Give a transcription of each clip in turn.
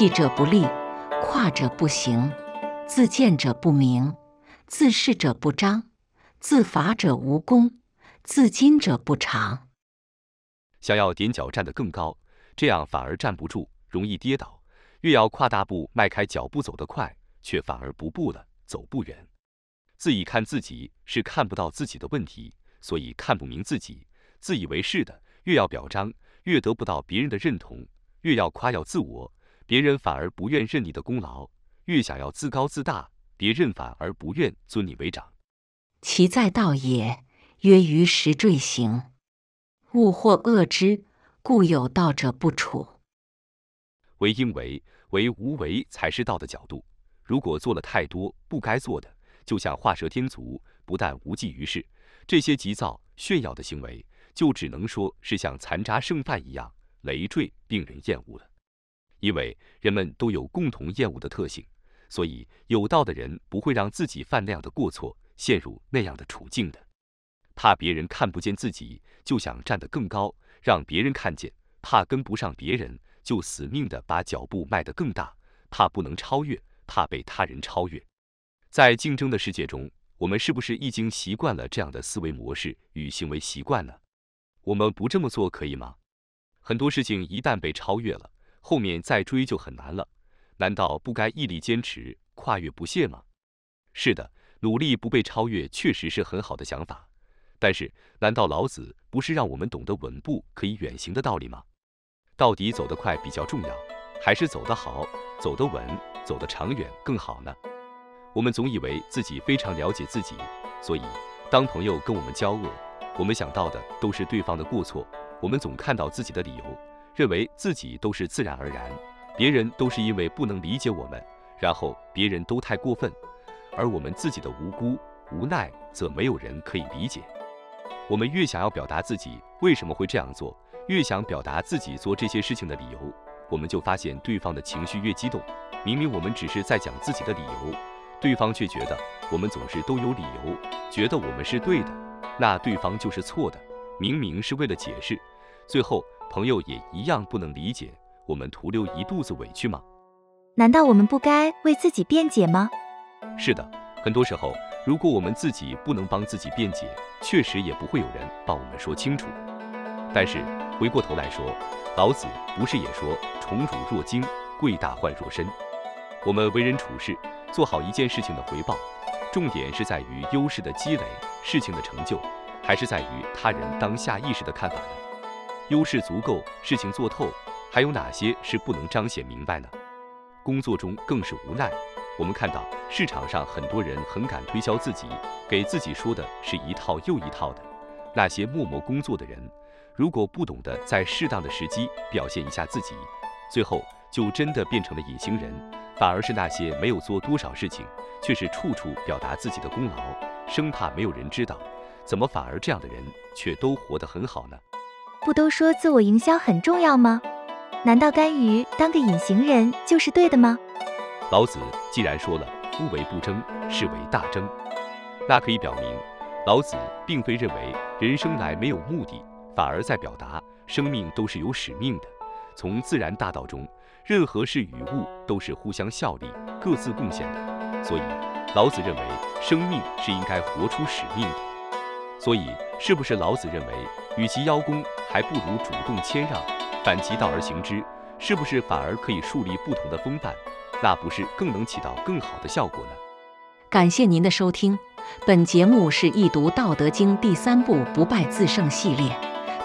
弃者不立，跨者不行，自见者不明，自是者不彰，自伐者无功，自矜者不长。想要踮脚站得更高，这样反而站不住，容易跌倒；越要跨大步迈开脚步走得快，却反而不步了，走不远。自以看自己是看不到自己的问题，所以看不明自己。自以为是的，越要表彰，越得不到别人的认同；越要夸耀自我，别人反而不愿认你的功劳；越想要自高自大，别人反而不愿尊你为长。其在道也，曰于时坠行。物或恶之，故有道者不处。为因为，为无为才是道的角度。如果做了太多不该做的，就像画蛇添足，不但无济于事，这些急躁炫耀的行为，就只能说是像残渣剩饭一样累赘，令人厌恶了。因为人们都有共同厌恶的特性，所以有道的人不会让自己犯那样的过错，陷入那样的处境的。怕别人看不见自己，就想站得更高，让别人看见；怕跟不上别人，就死命的把脚步迈得更大；怕不能超越，怕被他人超越。在竞争的世界中，我们是不是已经习惯了这样的思维模式与行为习惯呢？我们不这么做可以吗？很多事情一旦被超越了，后面再追就很难了。难道不该毅力坚持，跨越不懈吗？是的，努力不被超越确实是很好的想法。但是，难道老子不是让我们懂得稳步可以远行的道理吗？到底走得快比较重要，还是走得好、走得稳、走得长远更好呢？我们总以为自己非常了解自己，所以当朋友跟我们交恶，我们想到的都是对方的过错。我们总看到自己的理由，认为自己都是自然而然，别人都是因为不能理解我们，然后别人都太过分，而我们自己的无辜无奈，则没有人可以理解。我们越想要表达自己为什么会这样做，越想表达自己做这些事情的理由，我们就发现对方的情绪越激动。明明我们只是在讲自己的理由。对方却觉得我们总是都有理由，觉得我们是对的，那对方就是错的。明明是为了解释，最后朋友也一样不能理解，我们徒留一肚子委屈吗？难道我们不该为自己辩解吗？是的，很多时候，如果我们自己不能帮自己辩解，确实也不会有人帮我们说清楚。但是回过头来说，老子不是也说“宠辱若惊，贵大患若身”？我们为人处事。做好一件事情的回报，重点是在于优势的积累、事情的成就，还是在于他人当下意识的看法呢？优势足够，事情做透，还有哪些是不能彰显明白呢？工作中更是无奈。我们看到市场上很多人很敢推销自己，给自己说的是一套又一套的。那些默默工作的人，如果不懂得在适当的时机表现一下自己，最后就真的变成了隐形人。反而是那些没有做多少事情，却是处处表达自己的功劳，生怕没有人知道，怎么反而这样的人却都活得很好呢？不都说自我营销很重要吗？难道甘于当个隐形人就是对的吗？老子既然说了“夫为不争，是为大争”，那可以表明，老子并非认为人生来没有目的，反而在表达生命都是有使命的。从自然大道中。任何事与物都是互相效力、各自贡献的，所以老子认为生命是应该活出使命的。所以，是不是老子认为，与其邀功，还不如主动谦让，反其道而行之？是不是反而可以树立不同的风范？那不是更能起到更好的效果呢？感谢您的收听，本节目是易读《道德经》第三部“不败自胜”系列，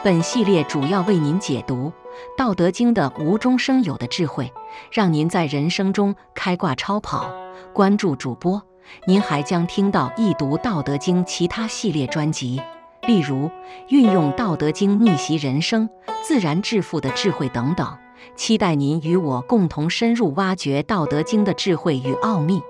本系列主要为您解读。《道德经》的无中生有的智慧，让您在人生中开挂超跑。关注主播，您还将听到易读《道德经》其他系列专辑，例如运用《道德经》逆袭人生、自然致富的智慧等等。期待您与我共同深入挖掘《道德经》的智慧与奥秘。